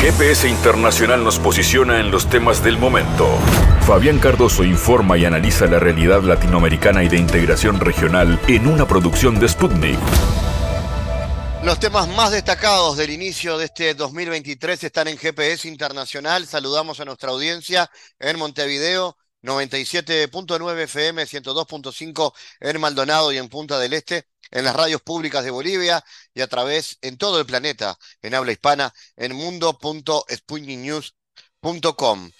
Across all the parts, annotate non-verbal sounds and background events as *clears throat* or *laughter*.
GPS Internacional nos posiciona en los temas del momento. Fabián Cardoso informa y analiza la realidad latinoamericana y de integración regional en una producción de Sputnik. Los temas más destacados del inicio de este 2023 están en GPS Internacional. Saludamos a nuestra audiencia en Montevideo, 97.9 FM, 102.5 en Maldonado y en Punta del Este, en las radios públicas de Bolivia y a través en todo el planeta, en habla hispana, en mundo.sputniknews.com.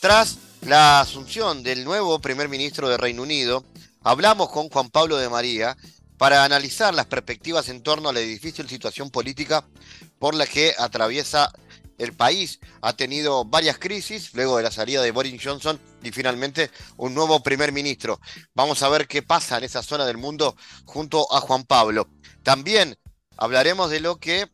Tras la asunción del nuevo primer ministro de Reino Unido, hablamos con Juan Pablo de María para analizar las perspectivas en torno a la difícil situación política por la que atraviesa el país. Ha tenido varias crisis luego de la salida de Boris Johnson y finalmente un nuevo primer ministro. Vamos a ver qué pasa en esa zona del mundo junto a Juan Pablo. También hablaremos de lo que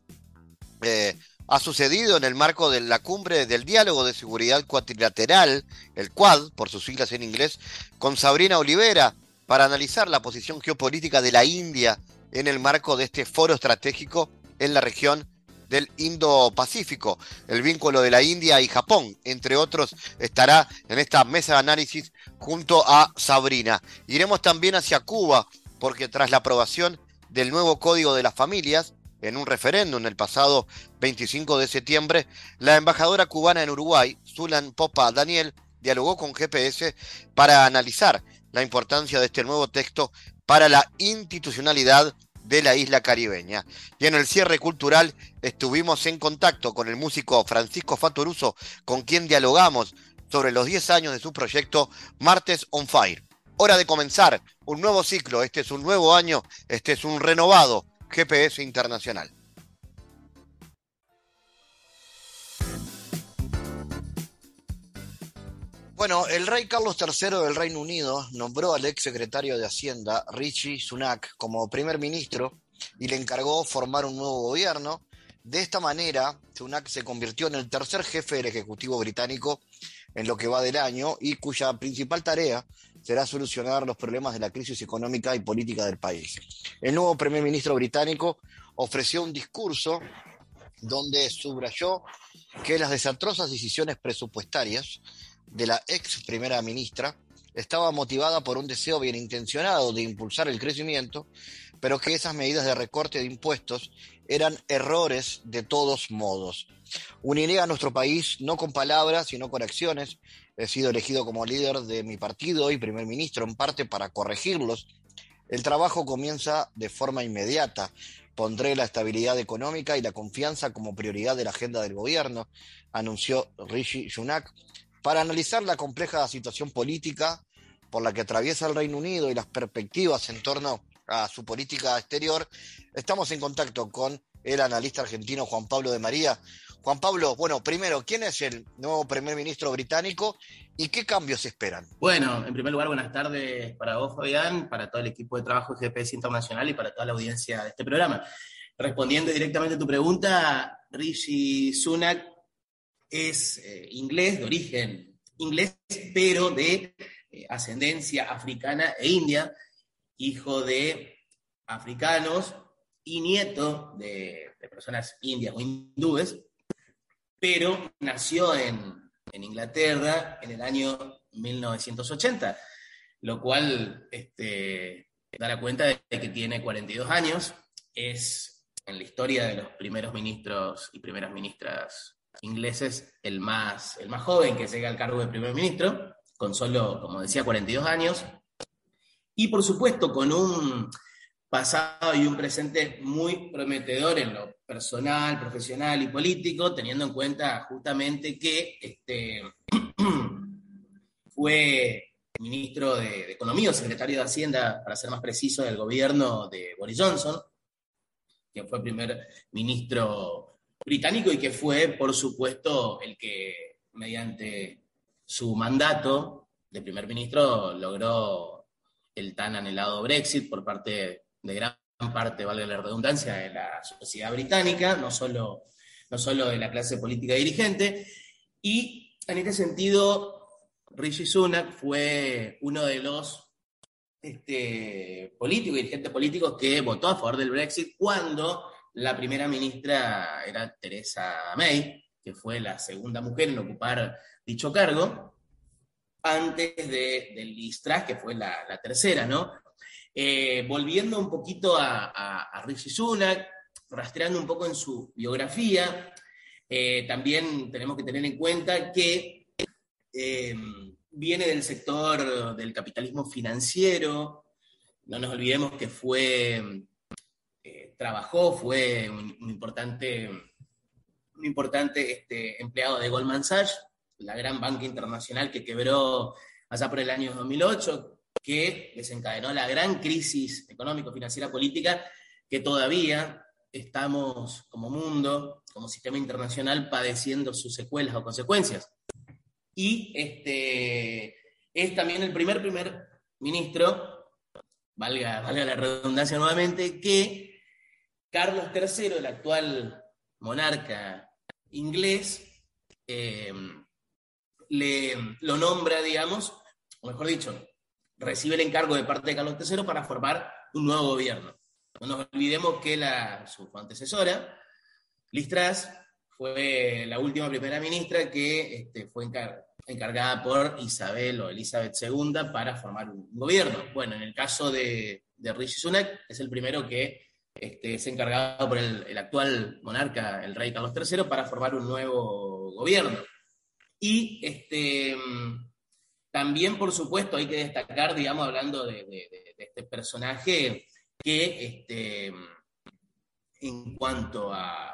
eh, ha sucedido en el marco de la cumbre del diálogo de seguridad cuatrilateral, el Quad, por sus siglas en inglés, con Sabrina Olivera, para analizar la posición geopolítica de la India en el marco de este foro estratégico en la región del Indo-Pacífico. El vínculo de la India y Japón, entre otros, estará en esta mesa de análisis junto a Sabrina. Iremos también hacia Cuba, porque tras la aprobación del nuevo Código de las Familias, en un referéndum el pasado 25 de septiembre, la embajadora cubana en Uruguay, Zulan Popa Daniel, dialogó con GPS para analizar la importancia de este nuevo texto para la institucionalidad de la isla caribeña. Y en el cierre cultural estuvimos en contacto con el músico Francisco Fatoruso, con quien dialogamos sobre los 10 años de su proyecto Martes on Fire. Hora de comenzar un nuevo ciclo, este es un nuevo año, este es un renovado GPS Internacional. Bueno, el rey Carlos III del Reino Unido nombró al ex secretario de Hacienda, Richie Sunak, como primer ministro y le encargó formar un nuevo gobierno. De esta manera, Sunak se convirtió en el tercer jefe del Ejecutivo británico en lo que va del año y cuya principal tarea será solucionar los problemas de la crisis económica y política del país. El nuevo primer ministro británico ofreció un discurso donde subrayó que las desastrosas decisiones presupuestarias de la ex primera ministra estaba motivada por un deseo bien intencionado de impulsar el crecimiento, pero que esas medidas de recorte de impuestos eran errores de todos modos. Uniré a nuestro país no con palabras, sino con acciones. He sido elegido como líder de mi partido y primer ministro en parte para corregirlos. El trabajo comienza de forma inmediata. Pondré la estabilidad económica y la confianza como prioridad de la agenda del gobierno, anunció Rishi Sunak para analizar la compleja situación política por la que atraviesa el Reino Unido y las perspectivas en torno a su política exterior, estamos en contacto con el analista argentino Juan Pablo de María. Juan Pablo, bueno, primero, ¿quién es el nuevo primer ministro británico y qué cambios esperan? Bueno, en primer lugar, buenas tardes para vos, Fabián, para todo el equipo de trabajo de GPS Internacional y para toda la audiencia de este programa. Respondiendo directamente a tu pregunta, Rishi Sunak es eh, inglés, de origen inglés, pero de eh, ascendencia africana e india, hijo de africanos y nieto de, personas indias o hindúes, pero nació en, Inglaterra en el año 1980, lo cual este, da la cuenta de que tiene 42 años, es en la historia de los primeros ministros y primeras ministras ingleses el más, el más joven que llega al cargo de primer ministro, con solo, como decía, 42 años, y por supuesto con un pasado y un presente muy prometedor en lo personal, profesional y político, teniendo en cuenta justamente que este, *clears throat* fue ministro de, Economía o secretario de Hacienda, para ser más preciso, del gobierno de Boris Johnson, quien fue primer ministro británico y que fue, por supuesto, el que mediante su mandato de primer ministro logró el tan anhelado Brexit por parte de gran parte, valga la redundancia, de la sociedad británica, no solo, no solo de la clase política dirigente. Y en este sentido, Rishi Sunak fue uno de los este, políticos, dirigentes políticos que votó a favor del Brexit cuando la primera ministra era Teresa May, que fue la segunda mujer en ocupar dicho cargo, antes de, de Liz que fue la, tercera, ¿no? Eh, volviendo un poquito a, a, Rishi Sunak, rastreando un poco en su biografía, eh, también tenemos que tener en cuenta que eh, viene del sector del capitalismo financiero, no nos olvidemos que fue, trabajó, fue un, importante, un importante este, empleado de Goldman Sachs, la gran banca internacional que quebró allá por el año 2008, que desencadenó la gran crisis económico-financiera política que todavía estamos como mundo, como sistema internacional, padeciendo sus secuelas o consecuencias. Y este, es también el primer primer ministro, valga, valga la redundancia nuevamente, que Carlos III, el actual monarca inglés, eh, le, lo nombra, digamos, o mejor dicho, recibe el encargo de parte de Carlos III para formar un nuevo gobierno. No nos olvidemos que la, su antecesora, Liz Truss, fue la última primera ministra que este, fue encargada por Isabel o Elizabeth II para formar un gobierno. Bueno, en el caso de, de Rishi Sunak, es el primero que este, es encargado por el, actual monarca, el rey Carlos III, para formar un nuevo gobierno. Y este, también, por supuesto, hay que destacar, digamos, hablando de, este personaje, que este, en cuanto a,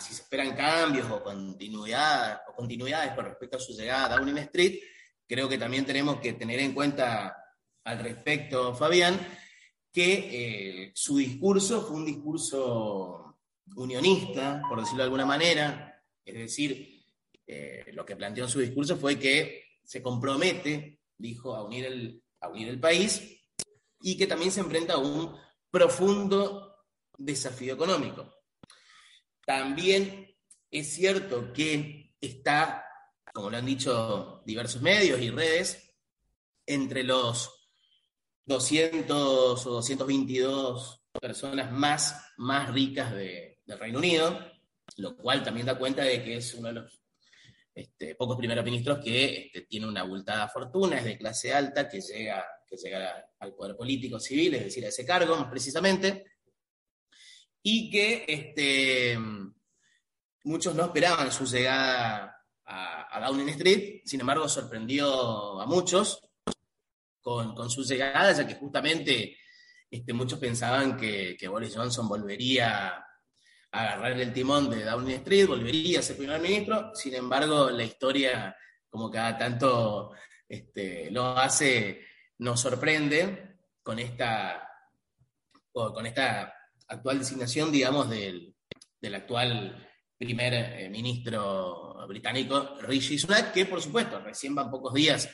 si se esperan cambios o, continuidad, o continuidades con respecto a su llegada a Downing Street, creo que también tenemos que tener en cuenta al respecto, Fabián, que eh, su discurso fue un discurso unionista, por decirlo de alguna manera, es decir, eh, lo que planteó en su discurso fue que se compromete, dijo, a unir, el, a unir el país y que también se enfrenta a un profundo desafío económico. También es cierto que está, como lo han dicho diversos medios y redes, entre los 200 o 222 personas más, más ricas de, del Reino Unido, lo cual también da cuenta de que es uno de los este, pocos primeros ministros que este, tiene una abultada fortuna, es de clase alta, que llega, que llega al poder político civil, es decir, a ese cargo más precisamente, y que este, muchos no esperaban su llegada a, Downing Street, sin embargo sorprendió a muchos con, su llegada, ya que justamente este, muchos pensaban que, Boris Johnson volvería agarrar el timón de Downing Street, volvería a ser primer ministro, sin embargo la historia, como cada tanto este, lo hace, nos sorprende con esta, con esta actual designación, digamos, del, actual primer eh, ministro británico, Rishi Sunak, que por supuesto recién van pocos días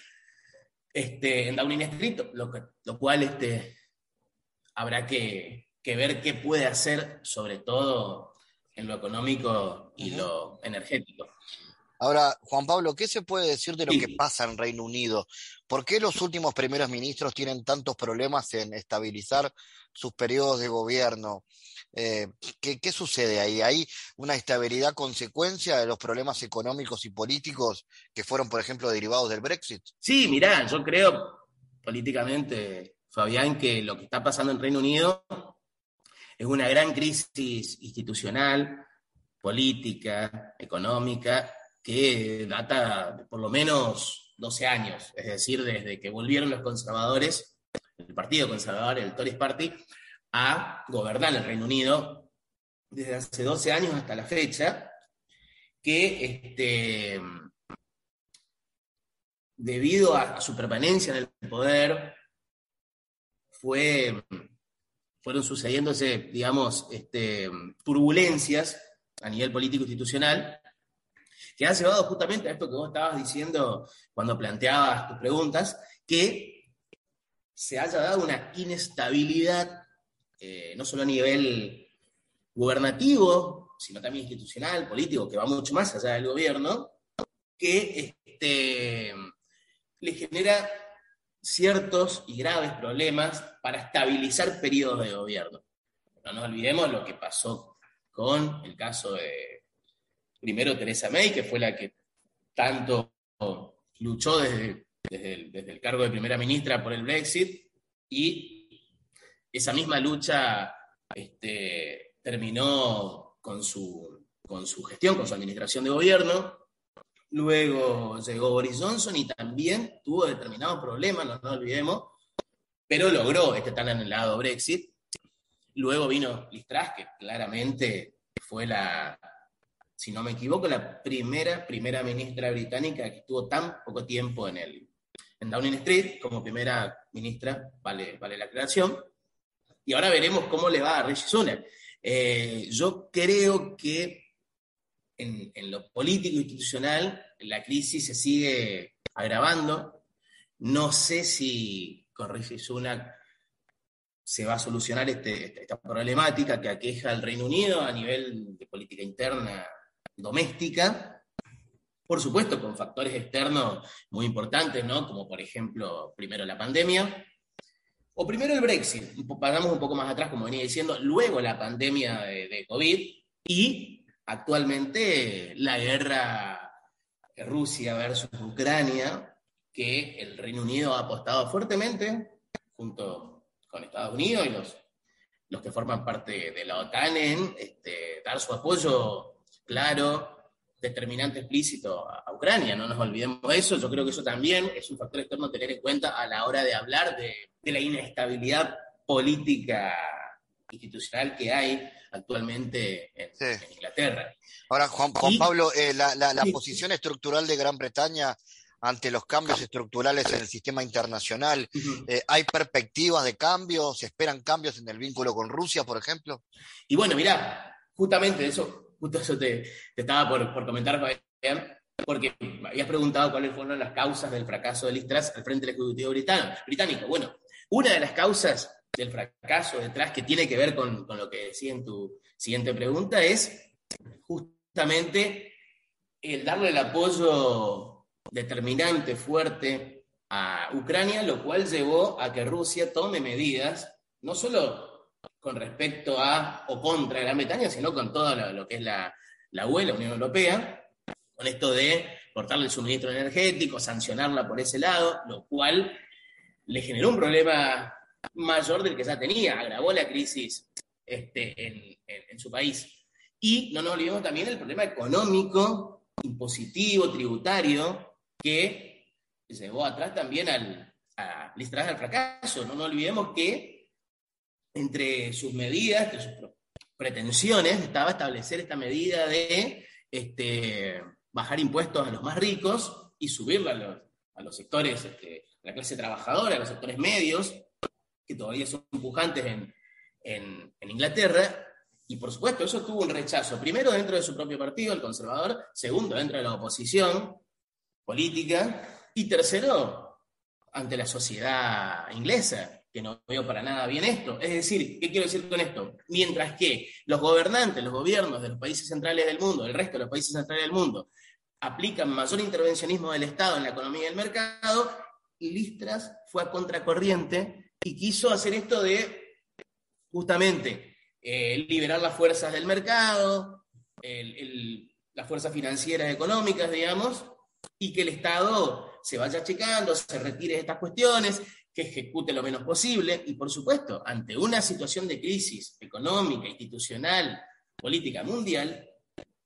este, en Downing Street, lo, lo cual este, habrá que, que ver qué puede hacer, sobre todo en lo económico y lo energético. Ahora, Juan Pablo, ¿qué se puede decir de lo que pasa en Reino Unido? ¿Por qué los últimos primeros ministros tienen tantos problemas en estabilizar sus periodos de gobierno? Eh, ¿qué, ¿qué, sucede ahí? ¿Hay una estabilidad consecuencia de los problemas económicos y políticos que fueron, por ejemplo, derivados del Brexit? Sí, mirá, yo creo políticamente, Fabián, que lo que está pasando en Reino Unido es una gran crisis institucional, política, económica, que data por lo menos 12 años, es decir, desde que volvieron los conservadores, el Partido Conservador, el Tories Party, a gobernar el Reino Unido desde hace 12 años hasta la fecha, que este, debido a su permanencia en el poder, fue fueron sucediéndose, digamos, este, turbulencias a nivel político institucional, que han llevado justamente a esto que vos estabas diciendo cuando planteabas tus preguntas, que se haya dado una inestabilidad, eh, no solo a nivel gubernativo, sino también institucional, político, que va mucho más allá del gobierno, que este, le genera ciertos y graves problemas para estabilizar periodos de gobierno. No nos olvidemos lo que pasó con el caso de, primero Teresa May, que fue la que tanto luchó desde, desde, el, cargo de primera ministra por el Brexit, y esa misma lucha este, terminó con su, con su gestión, con su administración de gobierno. Luego llegó Boris Johnson y también tuvo determinados problemas, no nos olvidemos, pero logró este tan anhelado Brexit. Luego vino Liz Truss, que claramente fue la, si no me equivoco, la primera primera ministra británica que estuvo tan poco tiempo en, el, en Downing Street como primera ministra, vale, vale la creación. Y ahora veremos cómo le va a Rishi Sunak. Eh, yo creo que en, lo político institucional la crisis se sigue agravando. No sé si con Rishi Sunak se va a solucionar este, esta problemática que aqueja al Reino Unido a nivel de política interna doméstica, por supuesto con factores externos muy importantes, ¿no? Como por ejemplo, primero la pandemia, o primero el Brexit, pasamos un poco más atrás, como venía diciendo, luego la pandemia de, COVID y actualmente la guerra Rusia versus Ucrania, que el Reino Unido ha apostado fuertemente junto con Estados Unidos y los, los que forman parte de la OTAN en este, dar su apoyo claro, determinante, explícito a, Ucrania. No nos olvidemos de eso. Yo creo que eso también es un factor externo a tener en cuenta a la hora de hablar de, la inestabilidad política institucional que hay actualmente en, Inglaterra. Ahora, Juan, Pablo, eh, la, la posición estructural de Gran Bretaña ante los cambios estructurales en el sistema internacional. Eh, ¿Hay perspectivas de cambios? ¿Se esperan cambios en el vínculo con Rusia, por ejemplo? Y bueno, mira, justamente eso, justo eso te, estaba por, comentar, porque habías preguntado cuáles fueron las causas del fracaso de Listras al frente del Ejecutivo británico. Bueno, una de las causas del fracaso detrás que tiene que ver con lo que decía en tu siguiente pregunta es justamente el darle el apoyo determinante, fuerte a Ucrania, lo cual llevó a que Rusia tome medidas, no solo con respecto a o contra Gran Bretaña, sino con todo lo, que es la, la UE, la Unión Europea, con esto de cortarle el suministro energético, sancionarla por ese lado, lo cual le generó un problema mayor del que ya tenía, agravó la crisis este, en, su país. Y no nos olvidemos también del problema económico, impositivo, tributario, que llevó atrás también al, a al fracaso. No nos olvidemos que entre sus medidas, entre sus pretensiones, estaba establecer esta medida de este, bajar impuestos a los más ricos y subirla a los, a los sectores, este, la clase trabajadora, a los sectores medios, que todavía son pujantes en, en, en Inglaterra, y por supuesto, eso tuvo un rechazo, primero dentro de su propio partido, el conservador, segundo dentro de la oposición, política, y tercero, ante la sociedad inglesa, que no veo para nada bien esto. Es decir, ¿qué quiero decir con esto? Mientras que los gobernantes, los gobiernos de los países centrales del mundo, el resto de los países centrales del mundo, aplican mayor intervencionismo del Estado en la economía y el mercado, Listras fue a contracorriente y quiso hacer esto de justamente eh, liberar las fuerzas del mercado, las fuerzas financieras económicas, digamos, y que el Estado se vaya checando, se retire de estas cuestiones, que ejecute lo menos posible y, por supuesto, ante una situación de crisis económica, institucional, política mundial,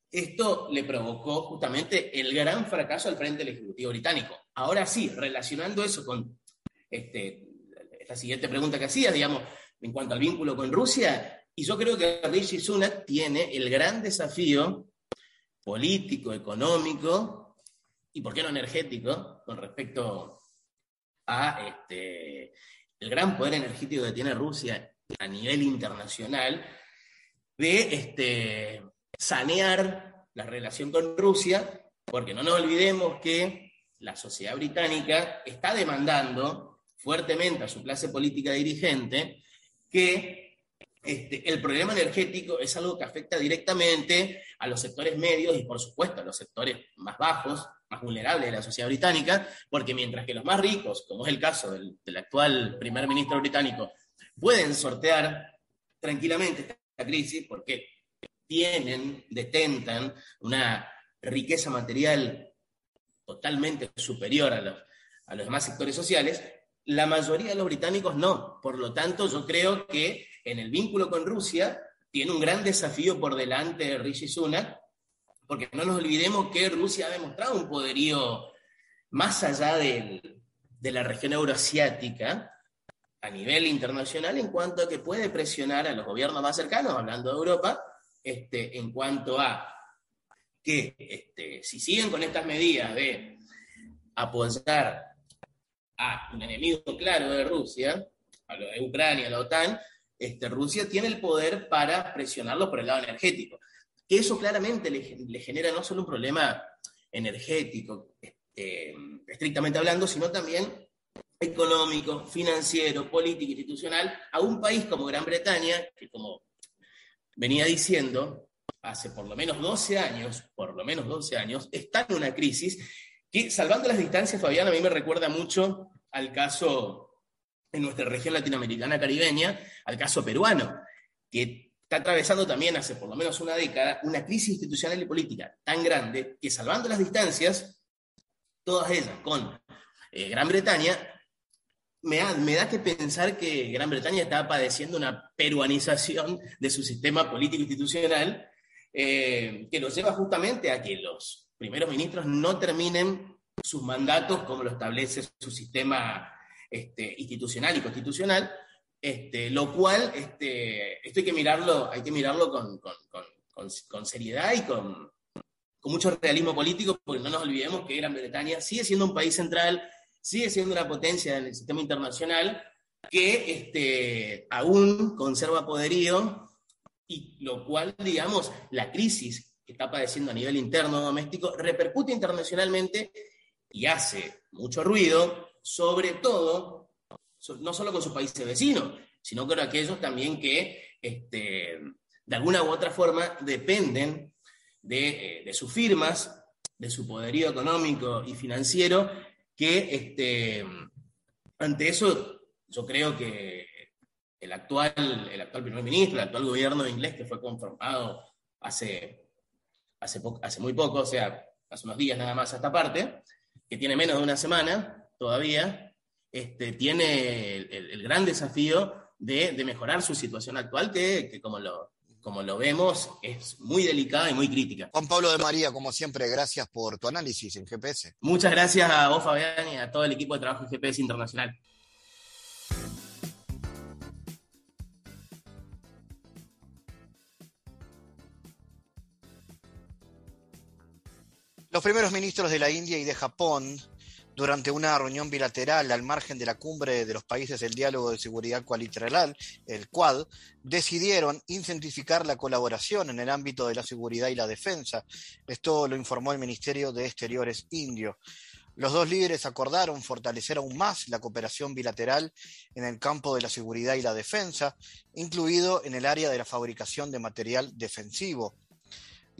esto le provocó justamente el gran fracaso al frente del Ejecutivo británico. Ahora sí, relacionando eso con este, la siguiente pregunta que hacías, digamos, en cuanto al vínculo con Rusia, y yo creo que Rishi Sunak tiene el gran desafío político, económico, y por qué no energético, con respecto a este, el gran poder energético que tiene Rusia a nivel internacional, de este, sanear la relación con Rusia, porque no nos olvidemos que la sociedad británica está demandando fuertemente a su clase política dirigente que este, el problema energético es algo que afecta directamente a los sectores medios y, por supuesto, a los sectores más bajos más vulnerables de la sociedad británica, porque mientras que los más ricos, como es el caso del, actual primer ministro británico, pueden sortear tranquilamente esta crisis, porque tienen, detentan una riqueza material totalmente superior a los, a los demás sectores sociales, la mayoría de los británicos no. Por lo tanto, yo creo que en el vínculo con Rusia tiene un gran desafío por delante de Rishi Sunak, porque no nos olvidemos que Rusia ha demostrado un poderío más allá de la región euroasiática a nivel internacional en cuanto a que puede presionar a los gobiernos más cercanos, hablando de Europa, este, en cuanto a que este, si siguen con estas medidas de apoyar a un enemigo claro de Rusia, a lo de Ucrania, a la OTAN, este, Rusia tiene el poder para presionarlo por el lado energético. Que eso claramente le, genera no solo un problema energético, este, estrictamente hablando, sino también económico, financiero, político, institucional, a un país como Gran Bretaña, que como venía diciendo, hace por lo menos 12 años, por lo menos 12 años, está en una crisis que, salvando las distancias, Fabián, a mí me recuerda mucho al caso en nuestra región latinoamericana caribeña, al caso peruano, que está atravesando también hace por lo menos una década una crisis institucional y política tan grande que, salvando las distancias, todas ellas con eh, Gran Bretaña, me da, me da, que pensar que Gran Bretaña está padeciendo una peruanización de su sistema político institucional eh, que lo lleva justamente a que los primeros ministros no terminen sus mandatos como lo establece su sistema este, institucional y constitucional, este, lo cual este, esto hay que mirarlo, hay que mirarlo con, seriedad y con, mucho realismo político, porque no nos olvidemos que Gran Bretaña sigue siendo un país central, sigue siendo una potencia en el sistema internacional, que este, aún conserva poderío y lo cual, digamos, la crisis que está padeciendo a nivel interno doméstico repercute internacionalmente y hace mucho ruido, sobre todo, no solo con sus países vecinos, sino con aquellos también que este, de alguna u otra forma dependen de, eh, sus firmas, de su poderío económico y financiero, que este, ante eso yo creo que el actual, el actual primer ministro, el actual gobierno inglés que fue conformado hace, hace, hace muy poco, o sea, hace unos días nada más a esta parte, que tiene menos de una semana todavía, este, tiene el, gran desafío de, mejorar su situación actual, que, como, lo, como lo vemos es muy delicada y muy crítica. Juan Pablo de María, como siempre, gracias por tu análisis en GPS. Muchas gracias a vos, Fabián, y a todo el equipo de trabajo en GPS Internacional. Los primeros ministros de la India y de Japón, durante una reunión bilateral al margen de la cumbre de los países del diálogo de seguridad cualilateral, el Quad, decidieron incentivar la colaboración en el ámbito de la seguridad y la defensa. Esto lo informó el Ministerio de Exteriores indio. Los dos líderes acordaron fortalecer aún más la cooperación bilateral en el campo de la seguridad y la defensa, incluido en el área de la fabricación de material defensivo.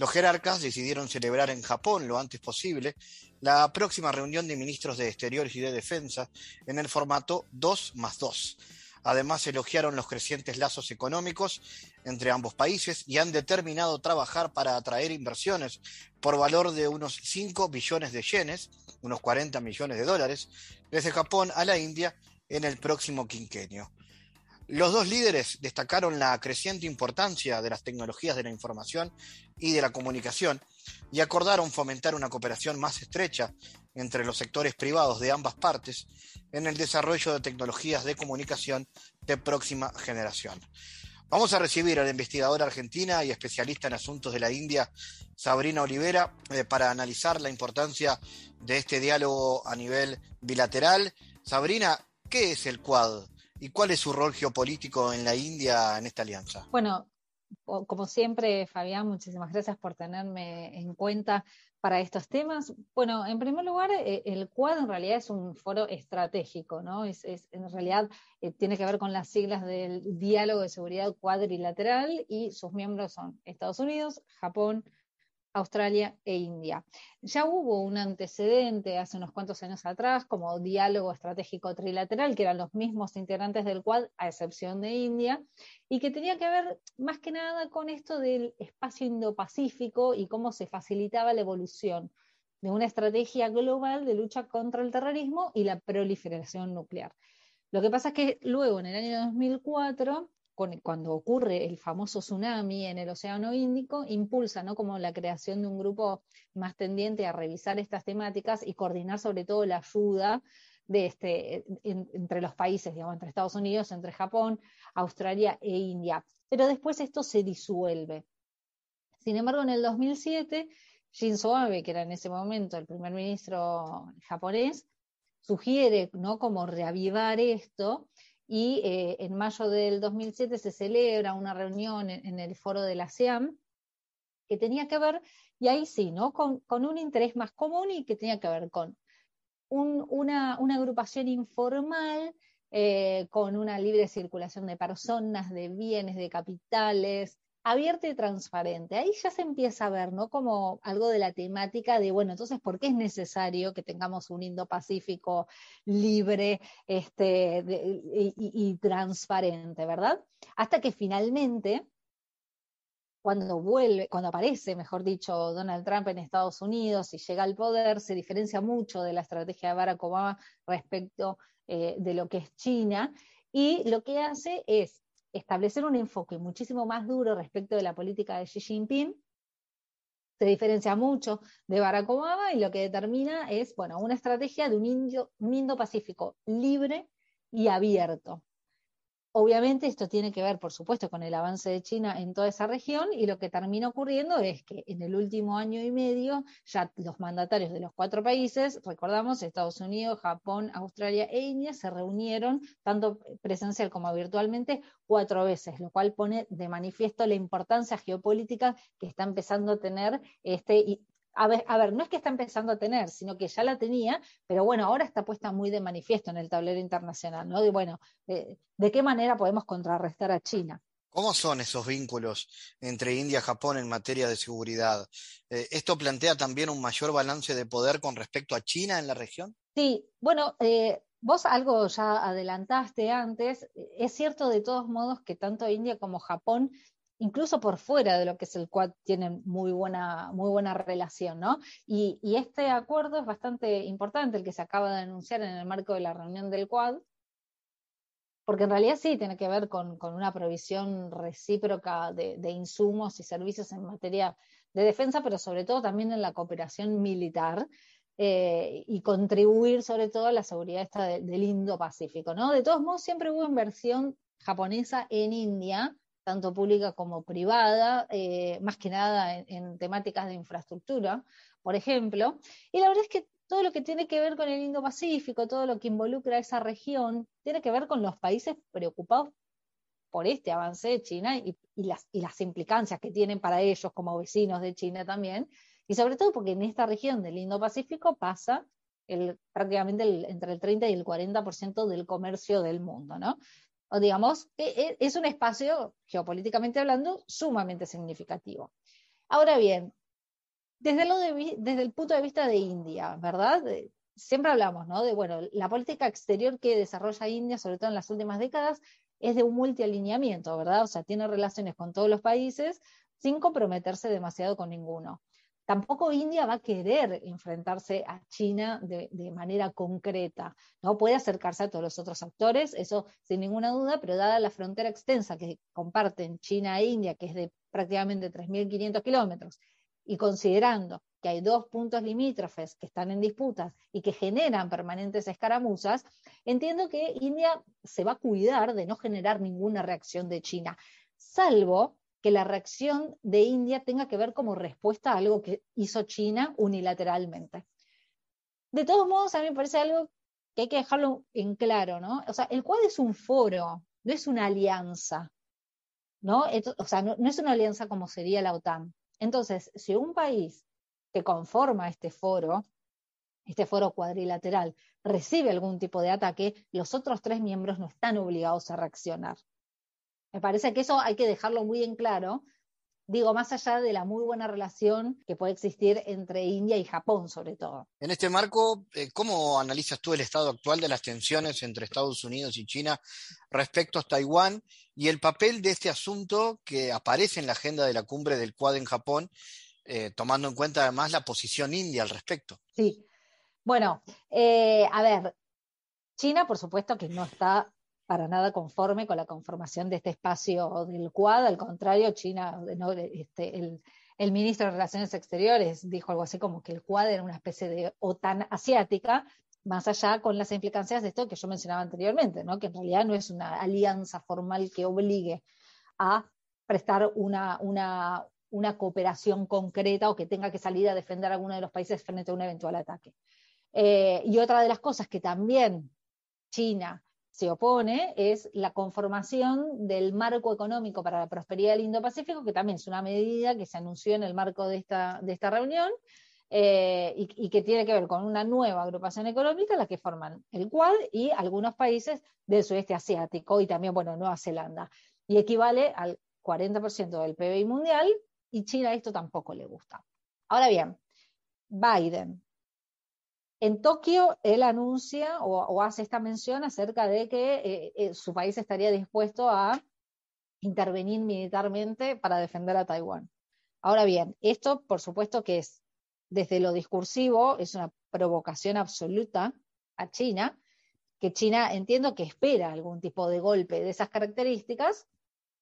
Los jerarcas decidieron celebrar en Japón lo antes posible la próxima reunión de ministros de Exteriores y de Defensa en el formato 2 más 2. Además, elogiaron los crecientes lazos económicos entre ambos países y han determinado trabajar para atraer inversiones por valor de unos 5 billones de yenes, unos 40 millones de dólares, desde Japón a la India en el próximo quinquenio. Los dos líderes destacaron la creciente importancia de las tecnologías de la información y de la comunicación y acordaron fomentar una cooperación más estrecha entre los sectores privados de ambas partes en el desarrollo de tecnologías de comunicación de próxima generación. Vamos a recibir a la investigadora argentina y especialista en asuntos de la India, Sabrina Olivera, eh, para analizar la importancia de este diálogo a nivel bilateral. Sabrina, ¿qué es el Quad? ¿Y cuál es su rol geopolítico en la India en esta alianza? Bueno, como siempre, Fabián, muchísimas gracias por tenerme en cuenta para estos temas. Bueno, en primer lugar, eh, el Quad en realidad es un foro estratégico, ¿no? Es, en realidad eh, tiene que ver con las siglas del diálogo de seguridad cuadrilateral y sus miembros son Estados Unidos, Japón, Australia e India. Ya hubo un antecedente hace unos cuantos años atrás como diálogo estratégico trilateral, que eran los mismos integrantes del Quad, a excepción de India, y que tenía que ver más que nada con esto del espacio Indo-Pacífico y cómo se facilitaba la evolución de una estrategia global de lucha contra el terrorismo y la proliferación nuclear. Lo que pasa es que luego, en el año 2004, cuando ocurre el famoso tsunami en el Océano Índico, impulsa como la creación de un grupo más tendiente a revisar estas temáticas y coordinar sobre todo la ayuda este, entre los países, digamos, entre Estados Unidos, entre Japón, Australia e India. Pero después esto se disuelve. Sin embargo, en el 2007, Shinzo Abe, que era en ese momento el primer ministro japonés, sugiere ¿no? como reavivar esto y eh, en mayo del 2007 se celebra una reunión en, el foro de la SEAM que tenía que ver, y ahí sí, ¿no? Con, un interés más común y que tenía que ver con una, agrupación informal eh, con una libre circulación de personas, de bienes, de capitales, abierta y transparente. Ahí ya se empieza a ver, ¿no? Como algo de la temática de, bueno, entonces, ¿por qué es necesario que tengamos un Indo-Pacífico libre este, y, transparente, ¿verdad? Hasta que finalmente, cuando vuelve, cuando aparece, mejor dicho, Donald Trump en Estados Unidos y llega al poder, se diferencia mucho de la estrategia de Barack Obama respecto eh, de lo que es China. Y lo que hace es establecer un enfoque muchísimo más duro respecto de la política de Xi Jinping, se diferencia mucho de Barack Obama y lo que determina es, bueno, una estrategia de un, Indo-Pacífico libre y abierto. Obviamente esto tiene que ver, por supuesto, con el avance de China en toda esa región y lo que termina ocurriendo es que en el último año y medio ya los mandatarios de los cuatro países, recordamos, Estados Unidos, Japón, Australia e India, se reunieron tanto presencial como virtualmente cuatro veces, lo cual pone de manifiesto la importancia geopolítica que está empezando a tener este, a ver, no es que está empezando a tener, sino que ya la tenía, pero bueno, ahora está puesta muy de manifiesto en el tablero internacional, ¿no? De bueno, de, qué manera podemos contrarrestar a China. ¿Cómo son esos vínculos entre India y Japón en materia de seguridad? Eh, ¿Esto plantea también un mayor balance de poder con respecto a China en la región? Sí, bueno, eh, vos algo ya adelantaste antes. Es cierto de todos modos que tanto India como Japón incluso por fuera de lo que es el Quad, tienen muy buena, muy buena relación, ¿no? Y, este acuerdo es bastante importante, el que se acaba de anunciar en el marco de la reunión del Quad, porque en realidad sí tiene que ver con, una provisión recíproca de, insumos y servicios en materia de defensa, pero sobre todo también en la cooperación militar. Eh, y contribuir sobre todo a la seguridad esta del Indo-Pacífico, ¿no? De todos modos, siempre hubo inversión japonesa en India, tanto pública como privada, eh, más que nada en, temáticas de infraestructura, por ejemplo. Y la verdad es que todo lo que tiene que ver con el Indo-Pacífico, todo lo que involucra a esa región, tiene que ver con los países preocupados por este avance de China y, las, implicancias que tienen para ellos como vecinos de China también, y sobre todo porque en esta región del Indo-Pacífico pasa el, prácticamente entre el 30 y el 40% del comercio del mundo, ¿no? O digamos, e, es un espacio, geopolíticamente hablando, sumamente significativo. Ahora bien, desde, lo desde el punto de vista de India, ¿verdad? Siempre hablamos, ¿no? De, bueno, la política exterior que desarrolla India, sobre todo en las últimas décadas, es de un multialineamiento, ¿verdad? O sea, tiene relaciones con todos los países sin comprometerse demasiado con ninguno. Tampoco India va a querer enfrentarse a China de, manera concreta, ¿no? Puede acercarse a todos los otros actores, eso sin ninguna duda, pero dada la frontera extensa que comparten China e India, que es de prácticamente 3.500 kilómetros, y considerando que hay dos puntos limítrofes que están en disputas y que generan permanentes escaramuzas, entiendo que India se va a cuidar de no generar ninguna reacción de China, salvo que la reacción de India tenga que ver como respuesta a algo que hizo China unilateralmente. De todos modos, a mí me parece algo que hay que dejarlo en claro, ¿no? O sea, el Quad es un foro, no es una alianza, ¿no? O sea, no, es una alianza como sería la OTAN. Entonces, si un país que conforma este foro, este foro cuadrilateral, recibe algún tipo de ataque, los otros tres miembros no están obligados a reaccionar. Me parece que eso hay que dejarlo muy en claro, Digo, más allá de la muy buena relación que puede existir entre India y Japón, sobre todo. En este marco, eh, ¿cómo analizas tú el estado actual de las tensiones entre Estados Unidos y China respecto a Taiwán y el papel de este asunto que aparece en la agenda de la cumbre del Quad en Japón, eh, tomando en cuenta además la posición india al respecto? Sí. Bueno, eh, a ver, China, por supuesto que no está para nada conforme con la conformación de este espacio del Quad, al contrario, China, este, el, ministro de Relaciones Exteriores dijo algo así como que el Quad era una especie de OTAN asiática, más allá con las implicancias de esto que yo mencionaba anteriormente, ¿no? que en realidad no es una alianza formal que obligue a prestar una cooperación concreta o que tenga que salir a defender a alguno de los países frente a un eventual ataque. Eh, y otra de las cosas que también China se opone es la conformación del marco económico para la prosperidad del Indo-Pacífico, que también es una medida que se anunció en el marco de esta, de esta reunión eh, y, que tiene que ver con una nueva agrupación económica, la que forman el Quad y algunos países del sudeste asiático y también, bueno, Nueva Zelanda. Y equivale al 40% del PBI mundial y China esto tampoco le gusta. Ahora bien, Biden en Tokio, él anuncia o, hace esta mención acerca de que eh, eh, su país estaría dispuesto a intervenir militarmente para defender a Taiwán. Ahora bien, esto por supuesto que es, desde lo discursivo, es una provocación absoluta a China, que China entiendo que espera algún tipo de golpe de esas características,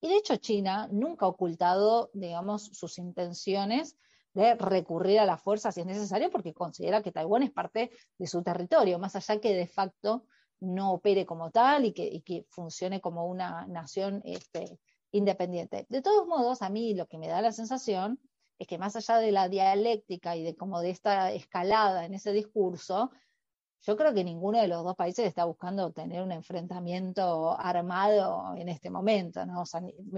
y de hecho China nunca ha ocultado, digamos, sus intenciones de recurrir a la fuerza si es necesario, porque considera que Taiwán es parte de su territorio, más allá que de facto no opere como tal y que, funcione como una nación este, independiente. De todos modos, a mí lo que me da la sensación es que más allá de la dialéctica y de como de esta escalada en ese discurso, yo creo que ninguno de los dos países está buscando tener un enfrentamiento armado en este momento, ¿no?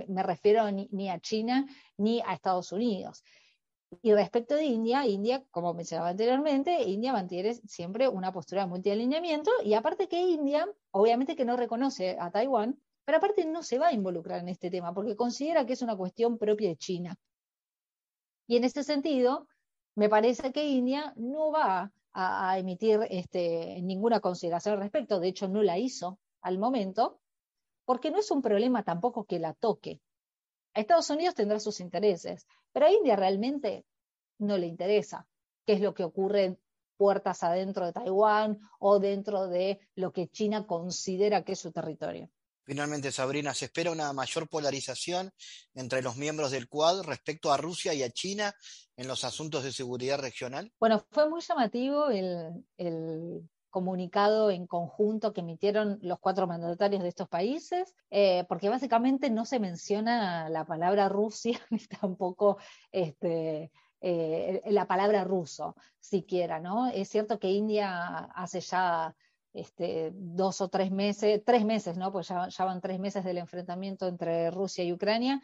me, refiero ni, a China ni a Estados Unidos. Y respecto de India, India, como mencionaba anteriormente, India mantiene siempre una postura de multialineamiento y aparte que India, obviamente que no reconoce a Taiwán, pero aparte no se va a involucrar en este tema porque considera que es una cuestión propia de China. Y en este sentido, me parece que India no va a, emitir este, ninguna consideración al respecto, de hecho no la hizo al momento, porque no es un problema tampoco que la toque. Estados Unidos tendrá sus intereses, pero a India realmente no le interesa qué es lo que ocurre puertas adentro de Taiwán o dentro de lo que China considera que es su territorio. Finalmente, Sabrina, ¿se espera una mayor polarización entre los miembros del Quad respecto a Rusia y a China en los asuntos de seguridad regional? Bueno, fue muy llamativo el, comunicado en conjunto que emitieron los cuatro mandatarios de estos países, eh, porque básicamente no se menciona la palabra Rusia *laughs* ni tampoco este, eh, la palabra ruso siquiera, ¿no? Es cierto que India hace ya este, dos o tres meses, tres meses, ¿no? Pues ya, van tres meses del enfrentamiento entre Rusia y Ucrania.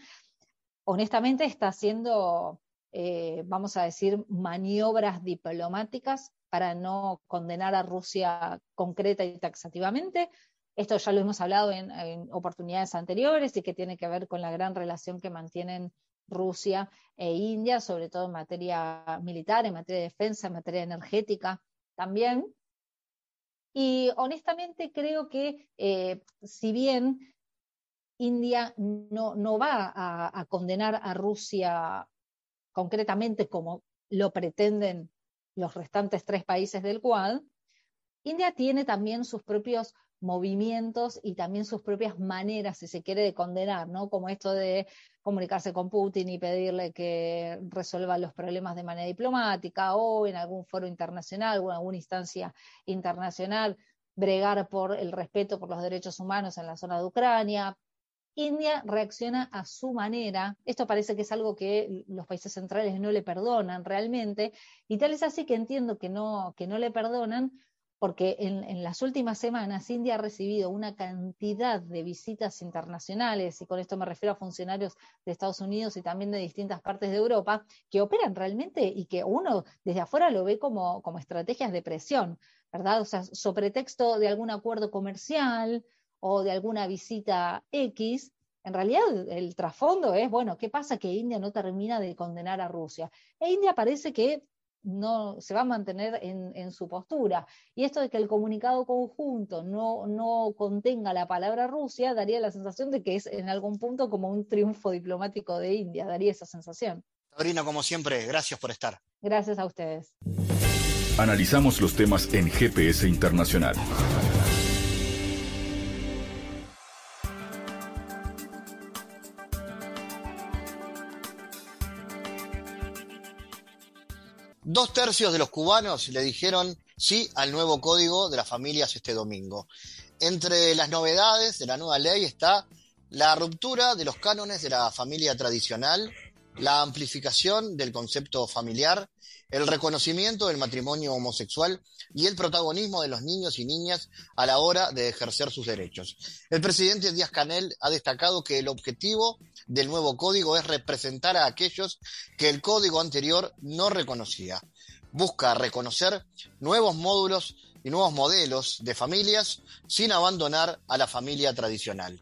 Honestamente está haciendo, eh, vamos a decir, maniobras diplomáticas para no condenar a Rusia concreta y taxativamente. Esto ya lo hemos hablado en, oportunidades anteriores y que tiene que ver con la gran relación que mantienen Rusia e India, sobre todo en materia militar, en materia de defensa, en materia energética también. Y honestamente creo que eh, si bien India no, no va a, a, condenar a Rusia concretamente como lo pretenden los restantes tres países del Quad, India tiene también sus propios movimientos y también sus propias maneras, si se quiere, de condenar, ¿no? Como esto de comunicarse con Putin y pedirle que resuelva los problemas de manera diplomática o en algún foro internacional o en alguna instancia internacional, bregar por el respeto por los derechos humanos en la zona de Ucrania, India reacciona a su manera. Esto parece que es algo que los países centrales no le perdonan realmente. Y tal es así que entiendo que no, que no le perdonan porque en, las últimas semanas India ha recibido una cantidad de visitas internacionales, y con esto me refiero a funcionarios de Estados Unidos y también de distintas partes de Europa, que operan realmente y que uno desde afuera lo ve como, como estrategias de presión, ¿verdad? O sea, sobre texto de algún acuerdo comercial, o de alguna visita X, en realidad el trasfondo es, bueno, ¿qué pasa que India no termina de condenar a Rusia? E India parece que no se va a mantener en, su postura. Y esto de que el comunicado conjunto no, no contenga la palabra Rusia daría la sensación de que es en algún punto como un triunfo diplomático de India, daría esa sensación. Sabrina, como siempre, gracias por estar. Gracias a ustedes. Analizamos los temas en GPS Internacional. Tercios de los cubanos le dijeron sí al nuevo código de las familias este domingo. Entre las novedades de la nueva ley está la ruptura de los cánones de la familia tradicional, la amplificación del concepto familiar, el reconocimiento del matrimonio homosexual y el protagonismo de los niños y niñas a la hora de ejercer sus derechos. El presidente Díaz Canel ha destacado que el objetivo del nuevo código es representar a aquellos que el código anterior no reconocía. Busca reconocer nuevos módulos y nuevos modelos de familias sin abandonar a la familia tradicional.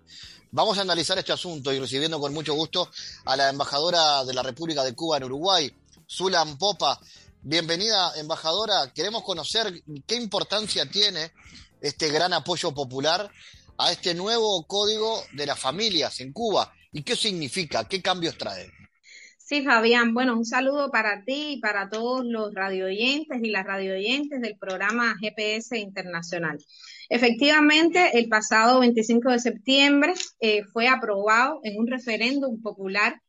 Vamos a analizar este asunto y recibiendo con mucho gusto a la embajadora de la República de Cuba en Uruguay, Zulan Popa. Bienvenida, embajadora. Queremos conocer qué importancia tiene este gran apoyo popular a este nuevo código de las familias en Cuba ¿Y qué significa? ¿Qué cambios trae? Sí, Fabián, bueno, un saludo para ti y para todos los radioyentes y las radioyentes del programa GPS Internacional. Efectivamente, el pasado 25 de septiembre eh, fue aprobado en un referéndum popular,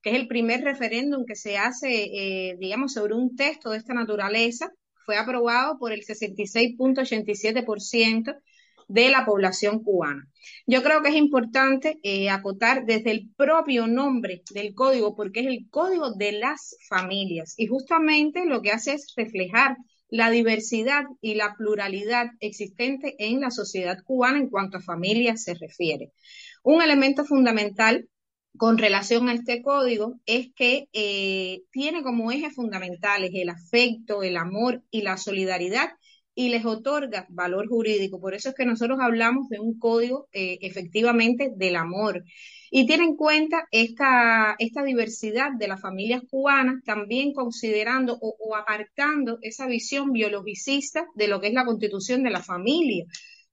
que es el primer referéndum que se hace, eh, digamos, sobre un texto de esta naturaleza. Fue aprobado por el 66.87% de la población cubana. Yo creo que es importante eh, acotar desde el propio nombre del código, porque es el código de las familias y justamente lo que hace es reflejar la diversidad y la pluralidad existente en la sociedad cubana en cuanto a familias se refiere. Un elemento fundamental con relación a este código es que eh, tiene como ejes fundamentales el afecto, el amor y la solidaridad y les otorga valor jurídico. Por eso es que nosotros hablamos de un código eh, efectivamente del amor. Y tiene en cuenta esta, esta diversidad de las familias cubanas, también considerando o, apartando esa visión biologicista de lo que es la constitución de la familia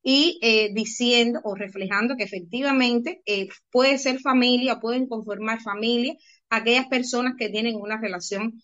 y eh, diciendo o reflejando que efectivamente eh, puede ser familia, pueden conformar familia aquellas personas que tienen una relación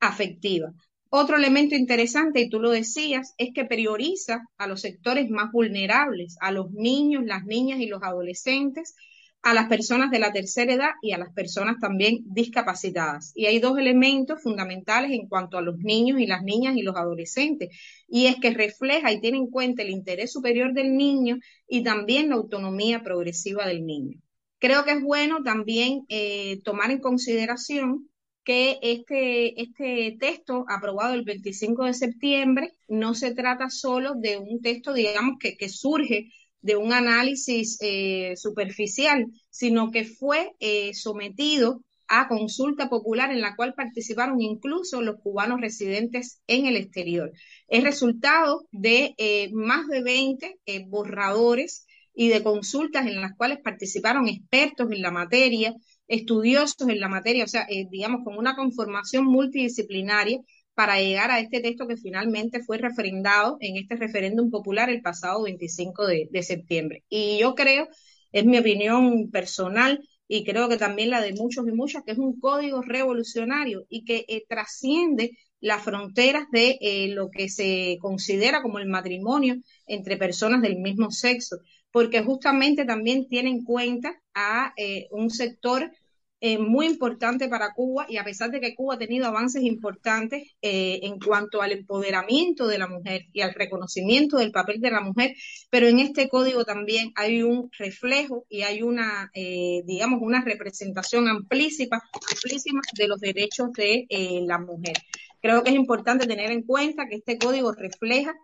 afectiva. Otro elemento interesante, y tú lo decías, es que prioriza a los sectores más vulnerables, a los niños, las niñas y los adolescentes, a las personas de la tercera edad y a las personas también discapacitadas. Y hay dos elementos fundamentales en cuanto a los niños y las niñas y los adolescentes, y es que refleja y tiene en cuenta el interés superior del niño y también la autonomía progresiva del niño. Creo que es bueno también eh, tomar en consideración que este, este texto aprobado el 25 de septiembre no se trata solo de un texto, digamos, que, que surge de un análisis eh, superficial, sino que fue eh, sometido a consulta popular en la cual participaron incluso los cubanos residentes en el exterior. Es resultado de eh, más de 20 borradores y de consultas en las cuales participaron expertos en la materia, estudiosos en la materia, o sea, eh, digamos, con una conformación multidisciplinaria para llegar a este texto que finalmente fue refrendado en este referéndum popular el pasado 25 de, septiembre. Y yo creo, es mi opinión personal, y creo que también la de muchos y muchas, que es un código revolucionario y que eh, trasciende las fronteras de eh, lo que se considera como el matrimonio entre personas del mismo sexo, porque justamente también tiene en cuenta a un sector eh, muy importante para Cuba y a pesar de que Cuba ha tenido avances importantes eh, en cuanto al empoderamiento de la mujer y al reconocimiento del papel de la mujer, pero en este código también hay un reflejo y hay una, eh, digamos, una representación amplísima, amplísima de los derechos de la mujer. Creo que es importante tener en cuenta que este código refleja